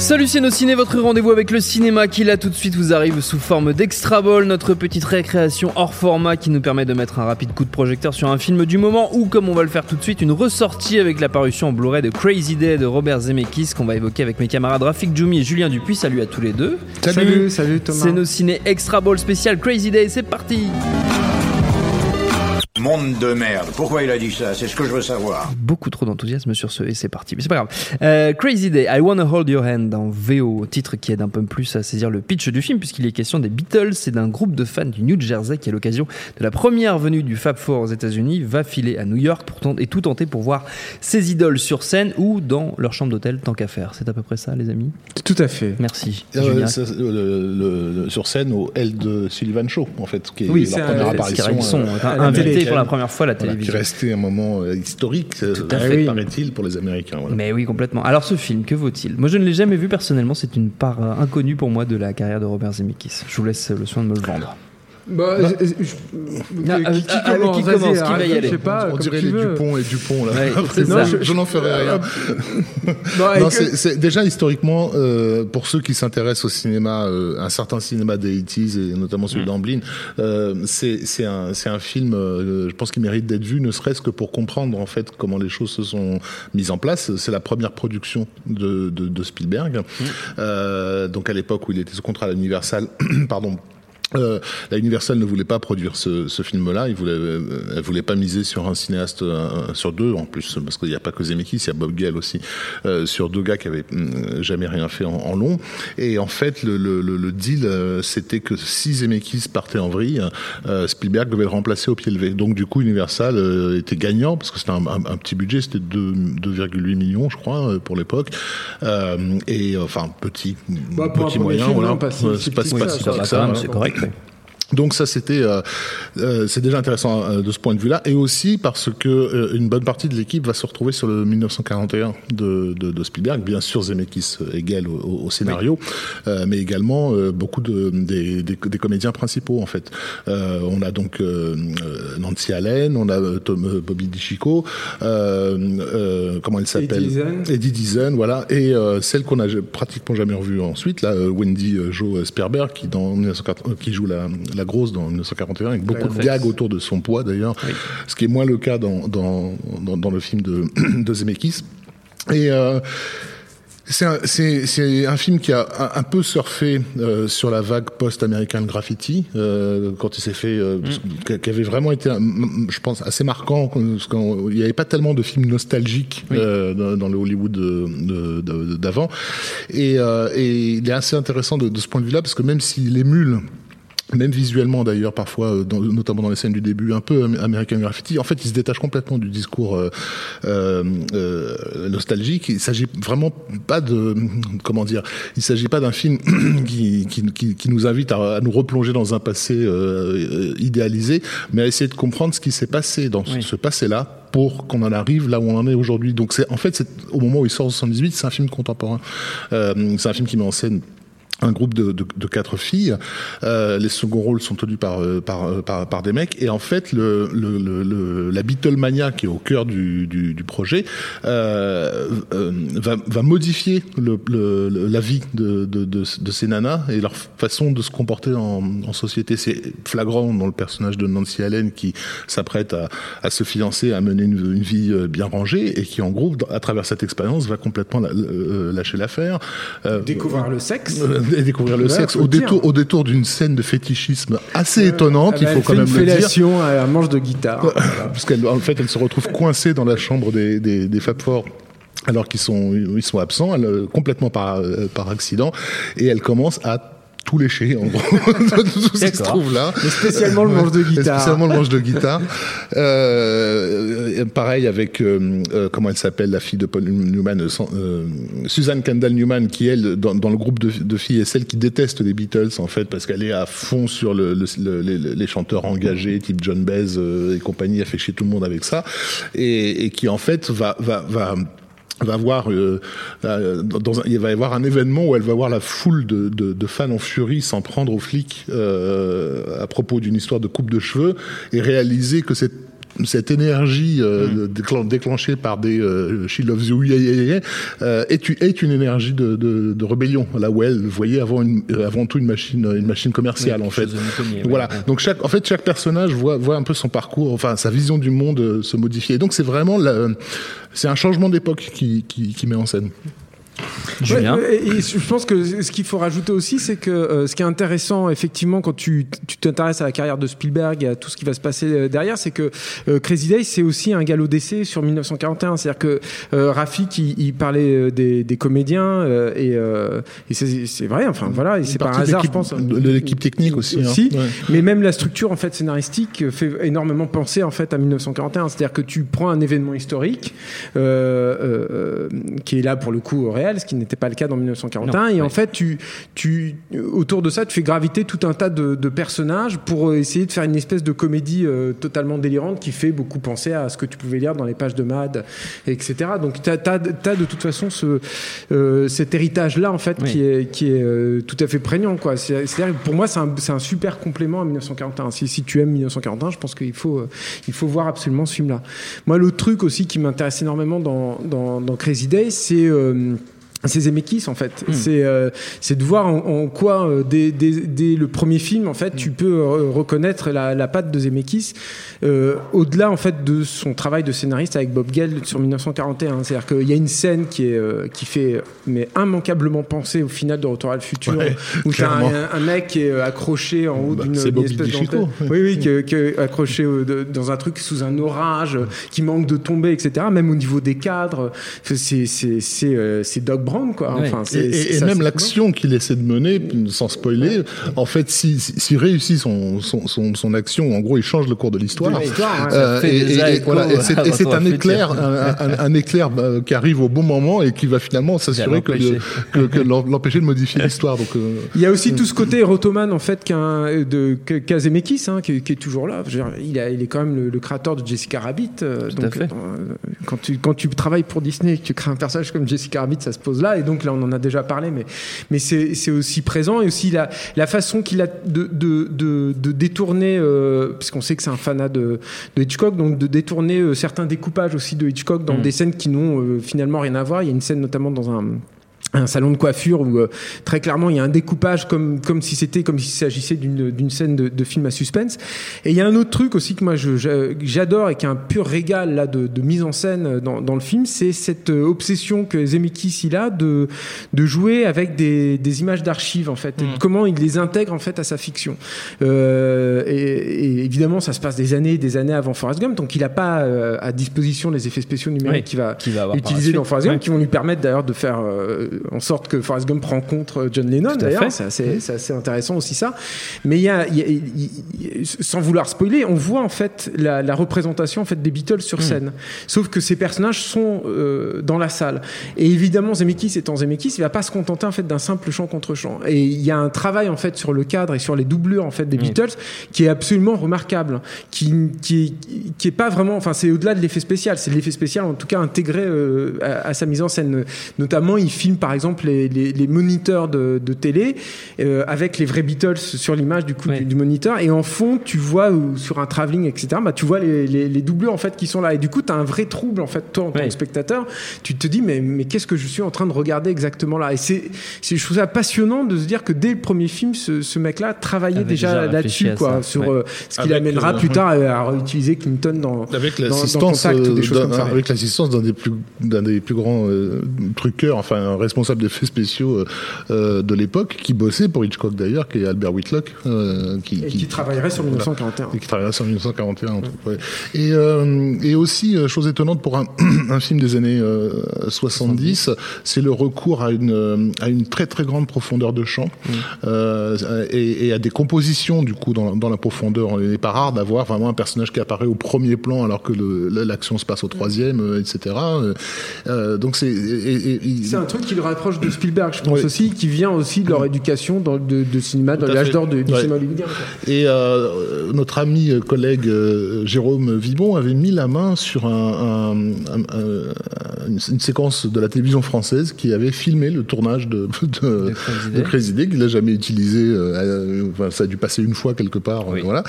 Salut ciné, votre rendez-vous avec le cinéma qui là tout de suite vous arrive sous forme d'extra ball, notre petite récréation hors format qui nous permet de mettre un rapide coup de projecteur sur un film du moment ou comme on va le faire tout de suite, une ressortie avec la parution en Blu-ray de Crazy Day de Robert Zemeckis qu'on va évoquer avec mes camarades Rafik Djoumi et Julien Dupuis. Salut à tous les deux. Salut, salut, Thomas. C'est nos ciné extra ball spécial Crazy Day, c'est parti. Monde de merde. Pourquoi il a dit ça? C'est ce que je veux savoir. Beaucoup trop d'enthousiasme sur ce et c'est parti. Mais c'est pas grave. Euh, Crazy Day, I Wanna Hold Your Hand en VO, titre qui aide un peu plus à saisir le pitch du film puisqu'il est question des Beatles et d'un groupe de fans du New Jersey qui à l'occasion de la première venue du Fab Four aux États-Unis va filer à New York pour tenter, et tout tenter pour voir ses idoles sur scène ou dans leur chambre d'hôtel tant qu'à faire. C'est à peu près ça les amis? Tout à fait. Merci. Euh, Julien. ça, le- le- sur scène au L de Sullivan Show, en fait, qui est Oui, la c'est première un- C'est apparition. sont euh, à la invités télé. Pour la première fois la voilà, qui télévision. restait un moment euh, historique, euh, à fait, fait. paraît-il, pour les Américains. voilà. Mais oui, complètement. Alors ce film, que vaut-il? Moi je ne l'ai jamais vu personnellement, c'est une part euh, inconnue pour moi de la carrière de Robert Zemeckis. Je vous laisse le soin de me le vendre. Bah, Bah. je- je- qui, qui commence, qui commence, qui va y aller Je sais pas, On dirait les veux. Dupont et Dupont là. Ouais, Après, c'est non, ça. je, je n'en ferai rien. Non, c'est- déjà historiquement, euh, pour ceux qui s'intéressent au cinéma, euh, un certain cinéma des 80s et notamment celui d'Amblin, euh, c'est un, film, je pense qu'il mérite d'être vu, ne serait-ce que pour comprendre en fait comment les choses se sont mises en place. C'est la première production de, de, de Spielberg, Euh, donc à l'époque où il était sous contrat à l'Universal, pardon. Euh, la Universal ne voulait pas produire ce, ce film-là. Il voulait, euh, elle voulait pas miser sur un cinéaste, euh, sur deux en plus, parce qu'il n'y a pas que Zemeckis, il y a Bob Gale aussi, euh, sur deux gars qui avaient hum, jamais rien fait en, en long. Et en fait, le, le, le, le deal, euh, c'était que si Zemeckis partait en vrille, euh, Spielberg devait le remplacer au pied levé. Donc du coup, Universal euh, était gagnant parce que c'était un, un- un petit budget, c'était 2 2,8 millions, je crois, euh, pour l'époque. Euh, et enfin petit, Bah, petit moyen, film, voilà. si c'est pas, si ça petit que hein. c'est correct. Ouais. Donc ça c'était euh, euh, c'est déjà intéressant euh, de ce point de vue-là. Et aussi parce que euh, une bonne partie de l'équipe va se retrouver sur le 1941 de, de, de Spielberg, bien sûr Zemeckis et Gale au, au- scénario, mais également euh, beaucoup de des, des, des comédiens principaux en fait. Euh, on a donc Nancy Allen, on a Tom, Bobby DiCicco, euh, euh, comment il s'appelle? Eddie Deason, voilà, et euh, celle qu'on a pratiquement jamais revue ensuite, là, Wendy Jo Sperber, qui dans 1980 qui joue la, la grosse dans 1941, avec beaucoup de gags autour de son poids d'ailleurs, ce qui est moins le cas dans dans, dans, dans le film de, de Zemeckis. Et euh, c'est un, un film qui a un, un peu surfé euh, sur la vague post-American Graffiti euh, quand il s'est fait, euh, qui- qui avait vraiment été, je pense, assez marquant. parce Il n'y avait pas tellement de films nostalgiques dans, dans le Hollywood de- de- de- d'avant, et, et il est assez intéressant de, de ce point de vue-là parce que même s'il émule même visuellement d'ailleurs parfois, euh, dans- notamment dans les scènes du début, un peu am- American Graffiti. En fait, il se détache complètement du discours euh, euh, euh, nostalgique. Il s'agit vraiment pas de comment dire. Il s'agit pas d'un film qui, qui, qui, qui nous invite à, à nous replonger dans un passé euh, euh, idéalisé, mais à essayer de comprendre ce qui s'est passé dans ce- Oui. ce passé-là pour qu'on en arrive là où on en est aujourd'hui. Donc c'est en fait c'est au moment où il sort en 78, c'est un film contemporain. Euh, c'est un film qui met en scène un groupe de, de, de quatre filles. Euh, les seconds rôles sont tenus par, euh, par, euh, par, par, des mecs. Et en fait, le, le, le, la Beatlemania, qui est au cœur du, du, du projet, euh, euh, va, va modifier le, le, la vie de, de, de, de, ces nanas et leur façon de se comporter en, en société. C'est flagrant dans le personnage de Nancy Allen qui s'apprête à, à se fiancer, à mener une, une, vie bien rangée et qui, en gros, à travers cette expérience, va complètement la, lâcher l'affaire. Découvrir le sexe et découvrir le ouais, sexe au détour, au détour d'une scène de fétichisme assez étonnante, il faut quand même une le dire. à un manche de guitare. Parce qu'en fait, elle se retrouve coincée dans la chambre des, des, des Fab Four alors qu'ils sont, ils sont absents, elle, complètement par, par accident, et elle commence à tout lécher en gros. Tout ce qui se trouve là. Mais spécialement le manche de guitare. Spécialement le manche de guitare. Euh, pareil avec euh, euh, comment elle s'appelle la fille de Paul Newman euh, Suzanne Kendall Newman qui elle dans, dans le groupe de, de, filles est celle qui déteste les Beatles en fait parce qu'elle est à fond sur le, le, le, les, les, chanteurs engagés type John Baez et compagnie a fait chier tout le monde avec ça. Et, et qui en fait va va va va voir euh, il va y avoir un événement où elle va voir la foule de, de, de fans en furie s'en prendre aux flics euh, à propos d'une histoire de coupe de cheveux et réaliser que cette cette énergie euh, mmh. déclenchée par des euh, She Loves You yeah, yeah, yeah, euh, est, est, une énergie de, de, de, rébellion là où elle voyait avant, une, avant tout une machine une machine commerciale oui, en fait voilà ouais. donc chaque en fait chaque personnage voit voit un peu son parcours enfin sa vision du monde se modifier donc c'est vraiment c'est un changement d'époque qui, qui, qui met en scène Julien. Ouais, et je pense que ce qu'il faut rajouter aussi, c'est que euh, ce qui est intéressant, effectivement, quand tu t'intéresses à la carrière de Spielberg et à tout ce qui va se passer derrière, c'est que euh, Crazy Days, c'est aussi un galop d'essai sur 1941. C'est-à-dire que euh, Rafik, il, il parlait des, des comédiens euh, et, et c'est vrai. Enfin voilà, et c'est pas un hasard, je pense. De l'équipe technique aussi. aussi hein. ouais. Mais même la structure en fait scénaristique fait énormément penser en fait à 1941. C'est-à-dire que tu prends un événement historique qui est là pour le coup réel ce qui n'était pas le cas dans 1941. Non, et ouais. en fait, tu, tu, autour de ça, tu fais graviter tout un tas de, de personnages pour essayer de faire une espèce de comédie euh, totalement délirante qui fait beaucoup penser à ce que tu pouvais lire dans les pages de Mad, etc. Donc, tu as, as, as, de toute façon ce, euh, cet héritage-là, en fait, oui. qui est, qui est euh, tout à fait prégnant. Quoi. C'est-à-dire pour moi, c'est un, un, super complément à 1941. Si, si tu aimes 1941, je pense qu'il faut, il faut voir absolument ce film-là. Moi, l'autre truc aussi qui m'intéresse énormément dans, dans, dans Crazy Days, c'est c'est Zemeckis en fait. Hmm. Mmh. C'est euh, c'est de voir en, en quoi euh, dès, dès, dès, le premier film en fait mmh. tu peux euh, reconnaître la, la patte de Zemeckis euh, au-delà en fait de son travail de scénariste avec Bob Gale sur 1941. C'est-à-dire qu'il y a une scène qui est qui fait mais immanquablement penser au final de Retour à le futur ouais, où t'as un, un, mec qui est accroché en haut bah, d'une espèce d'antenne. Oui oui, qui, qui est accroché de, dans un truc sous un orage, qui manque de tomber etc. Même au niveau des cadres, c'est c'est c'est c'est Doc Brown, quoi. Ouais. Enfin, et, et, et même l'action qu'il essaie de mener, sans spoiler, ouais. en fait, s'il si, si réussit son, son, son, son, action, en gros, il change le cours de l'histoire. Euh, et, voilà, c'est un éclair, un, un, un, éclair bah, qui arrive au bon moment et qui va finalement s'assurer que, que, que l'empêcher de modifier l'histoire. Donc, euh, il y a aussi tout ce côté Rotoman, en fait, qu'un de qu Zemeckis, hein, qui, qui, est toujours là. Dire, il, a, il, est quand même le, le, créateur de Jessica Rabbit. Euh, donc, quand tu, quand tu travailles pour Disney et que tu crées un personnage comme Jessica Rabbit, ça se pose là. Et donc là, on en a déjà parlé, mais, mais c'est aussi présent. Et aussi la, la façon qu'il a de, de, de, de détourner, euh, puisqu'on sait que c'est un fanat de, de, Hitchcock, donc de détourner euh, certains découpages aussi de Hitchcock dans mmh. des scènes qui n'ont euh, finalement rien à voir. Il y a une scène notamment dans un un salon de coiffure où euh, très clairement il y a un découpage comme comme si c'était comme s'il s'agissait d'une d'une scène de, de, film à suspense. Et il y a un autre truc aussi que moi j'adore et qui est un pur régal là de, de mise en scène dans, dans le film c'est cette euh, obsession que Zemeckis il a de de jouer avec des, des images d'archives en fait mmh. comment il les intègre en fait à sa fiction. Euh, et, et, évidemment ça se passe des années des années avant Forrest Gump donc il n'a pas euh, à disposition les effets spéciaux numériques oui, qu'il va, qu va utiliser dans Forrest Gump qui vont lui permettre d'ailleurs de faire en sorte que Forrest Gump rencontre John Lennon d'ailleurs. c'est assez, assez, intéressant aussi ça. Mais il y, a, il y a, il, sans vouloir spoiler on voit en fait la, la représentation en fait des Beatles sur mmh. scène. Sauf que ces personnages sont euh, dans la salle. Et évidemment Zemeckis étant Zemeckis il va pas se contenter en fait d'un simple chant contre chant. Et il y a un travail en fait sur le cadre et sur les doublures en fait des mmh. Beatles qui est absolument remarquable qui, qui, est, qui est pas vraiment enfin c'est au-delà de l'effet spécial. C'est l'effet spécial en tout cas intégré euh, à, à, sa mise en scène. Notamment il filme par par exemple les, les, les moniteurs de, de télé euh, avec les vrais Beatles sur l'image du coup Ouais. du, du moniteur. Et en fond tu vois ou sur un travelling etc bah tu vois les, les, les doublures en fait qui sont là. Et du coup tu as un vrai trouble en fait toi en tant que spectateur. Tu te dis mais, mais qu'est-ce que je suis en train de regarder exactement là? Et c'est je trouve ça passionnant de se dire que dès le premier film ce, ce mec là travaillait déjà là-dessus quoi ça, sur ouais. euh, ce qu'il amènera euh, plus tard à, à réutiliser Clinton dans Avec l'assistance euh, d'un- comme ça. avec l'assistance d'un des plus d'un des plus grands euh, truqueurs, enfin un responsable d'effets spéciaux euh, euh, de l'époque, qui bossait pour Hitchcock d'ailleurs, qui est Albert Whitlock, euh, qui, et qui travaillerait sur 1941 et qui travaillera sur 1941. en tout, ouais. Et, euh, et aussi, chose étonnante pour un, un film des années euh, 70, c'est le recours à une, à une très très grande profondeur de champ euh, et, et à des compositions du coup dans, dans la profondeur. Il n'est pas rare d'avoir vraiment un personnage qui apparaît au premier plan alors que l'action se passe au troisième, etc. Donc c'est C'est un truc qui le rapproche de Spielberg, je pense Oui. aussi, qui vient aussi de leur éducation dans, de, de cinéma, dans Tout l'âge d'or du Ouais. cinéma hollywoodien. Et euh, notre ami euh, collègue euh, Jérôme Vibon avait mis la main sur un, un- un- un- une, une séquence de la télévision française qui avait filmé le tournage de, de, De Crazy Day. Qu'il n'a jamais utilisé. euh, euh, enfin, ça a dû passer une fois quelque part. euh, Oui, voilà.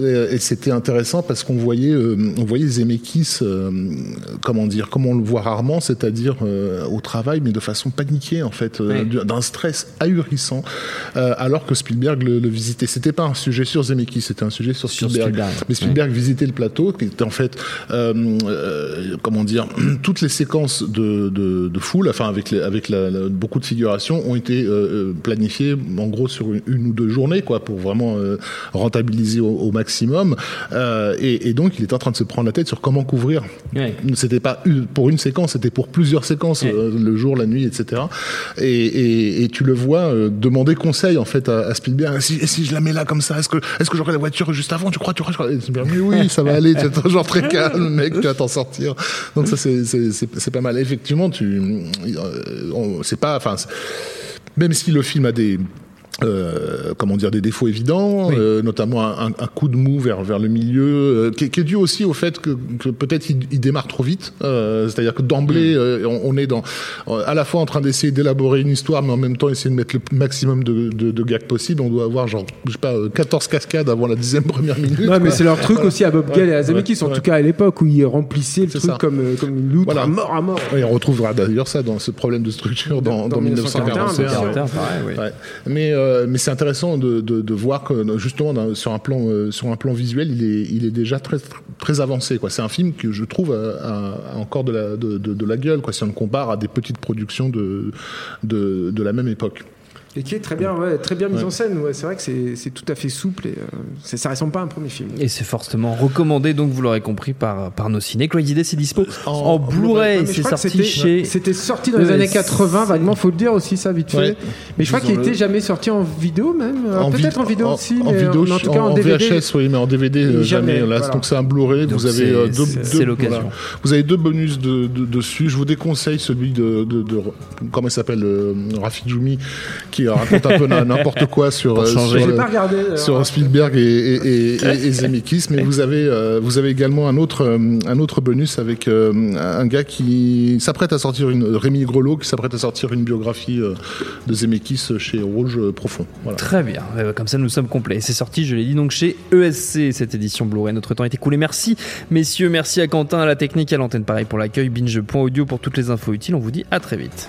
Et, et c'était intéressant parce qu'on voyait, euh, on voyait Zemeckis, comment dire, comme on le voit rarement, c'est-à-dire au travail, mais de façon paniquée en fait, Oui. du- d'un stress ahurissant, alors que Spielberg le, le visitait. C'était pas un sujet sur Zemeckis, c'était un sujet sur Sur Spielberg. Mais Spielberg visitait le plateau, qui était en fait, comment dire, toutes les séquences de, de, de foule, enfin avec, les, avec la, la- beaucoup de figurations, ont été euh, euh, planifiées en gros sur une, une ou deux journées, quoi, pour vraiment euh, rentabiliser au, au maximum. Euh, et, et donc, il était en train de se prendre la tête sur comment couvrir. Ouais. C'était pas une- pour une séquence, c'était pour plusieurs séquences, Ouais. le jour, la nuit, etc. Et, et, et tu le vois demander conseil en fait à, à Spielberg. Si, et si je la mets là comme ça, est-ce que est-ce que j'aurai la voiture juste avant Tu crois Tu crois, tu crois? Et Spielberg, mais oui, ça va aller. Tu es genre très calme, mec. Tu vas t'en sortir. Donc ça, c'est c'est c'est c'est pas mal. Effectivement, tu euh, c'est pas, enfin, même si le film a des euh, comment dire des défauts évidents, Oui. euh, notamment un, un coup de mou vers vers le milieu, euh, qui, est- qui est dû aussi au fait que, que peut-être il, il démarre trop vite. Euh, C'est-à-dire que d'emblée, euh, on, on est dans euh, à la fois en train d'essayer d'élaborer une histoire, mais en même temps essayer de mettre le maximum de, de, de gags possible. On doit avoir genre je sais pas euh, 14 cascades avant la dixième première minute. Non, mais c'est leur truc aussi à Bob Gale et à Zemeckis, en ouais. tout cas à l'époque où ils remplissaient le truc ça. comme, comme une loutre Voilà. à mort à mort. Et on retrouvera d'ailleurs ça dans ce problème de structure dans, Dans dans, 1941, 1947. bien sûr. 41, pareil, oui. Ouais. Mais euh, mais c'est intéressant de, voir que justement un plan euh, sur un plan visuel il est il est déjà très très avancé. C'est un film que je trouve a, encore de la gueule quoi si on le compare à des petites productions de la même époque. Et qui est très bien, ouais, très bien mis Ouais. en scène. Ouais, c'est vrai que c'est tout à fait souple et euh, ça ressemble pas à un premier film. Et c'est fortement recommandé, donc vous l'aurez compris, par, par nos ciné. Crazy Day, c'est dispo en, En- Blu-ray. C'est sorti c'était- chez. C'était sorti dans les ESC. années 80, vaguement, faut le dire aussi, ça, vite fait. Ouais. Mais je crois qu'il Disons-le. était jamais sorti en vidéo, même. Euh, En Peut-être en vidéo aussi, en mais vidéo, en tout cas en, en DVD. VHS, oui, mais en DVD euh, Jamais, jamais. Là, voilà. donc c'est un Blu-ray. Vous avez deux, c'est- deux- c'est l'occasion. voilà. Vous avez deux bonus de, de- dessus. Je vous déconseille celui de, de, de comment il s'appelle, euh, Rafi Djoumi, qui raconte un peu n'importe quoi sur, changer. sur, J'ai le- pas regardé. sur Spielberg et, et, et, et- et Zemeckis, mais vous avez euh, vous avez également un autre euh, un autre bonus avec euh, un gars qui s'apprête à sortir une Rémi Grelot qui s'apprête à sortir une biographie euh, de Zemeckis chez Rouge Profond. Voilà. Très bien, comme ça nous sommes complets. C'est sorti, je l'ai dit, donc chez ESC, cette édition Blu-ray. Notre temps est écoulé. Merci, messieurs. Merci à Quentin, à la technique, à l'antenne. Pareil pour l'accueil. Binge.audio pour toutes les infos utiles. On vous dit à très vite.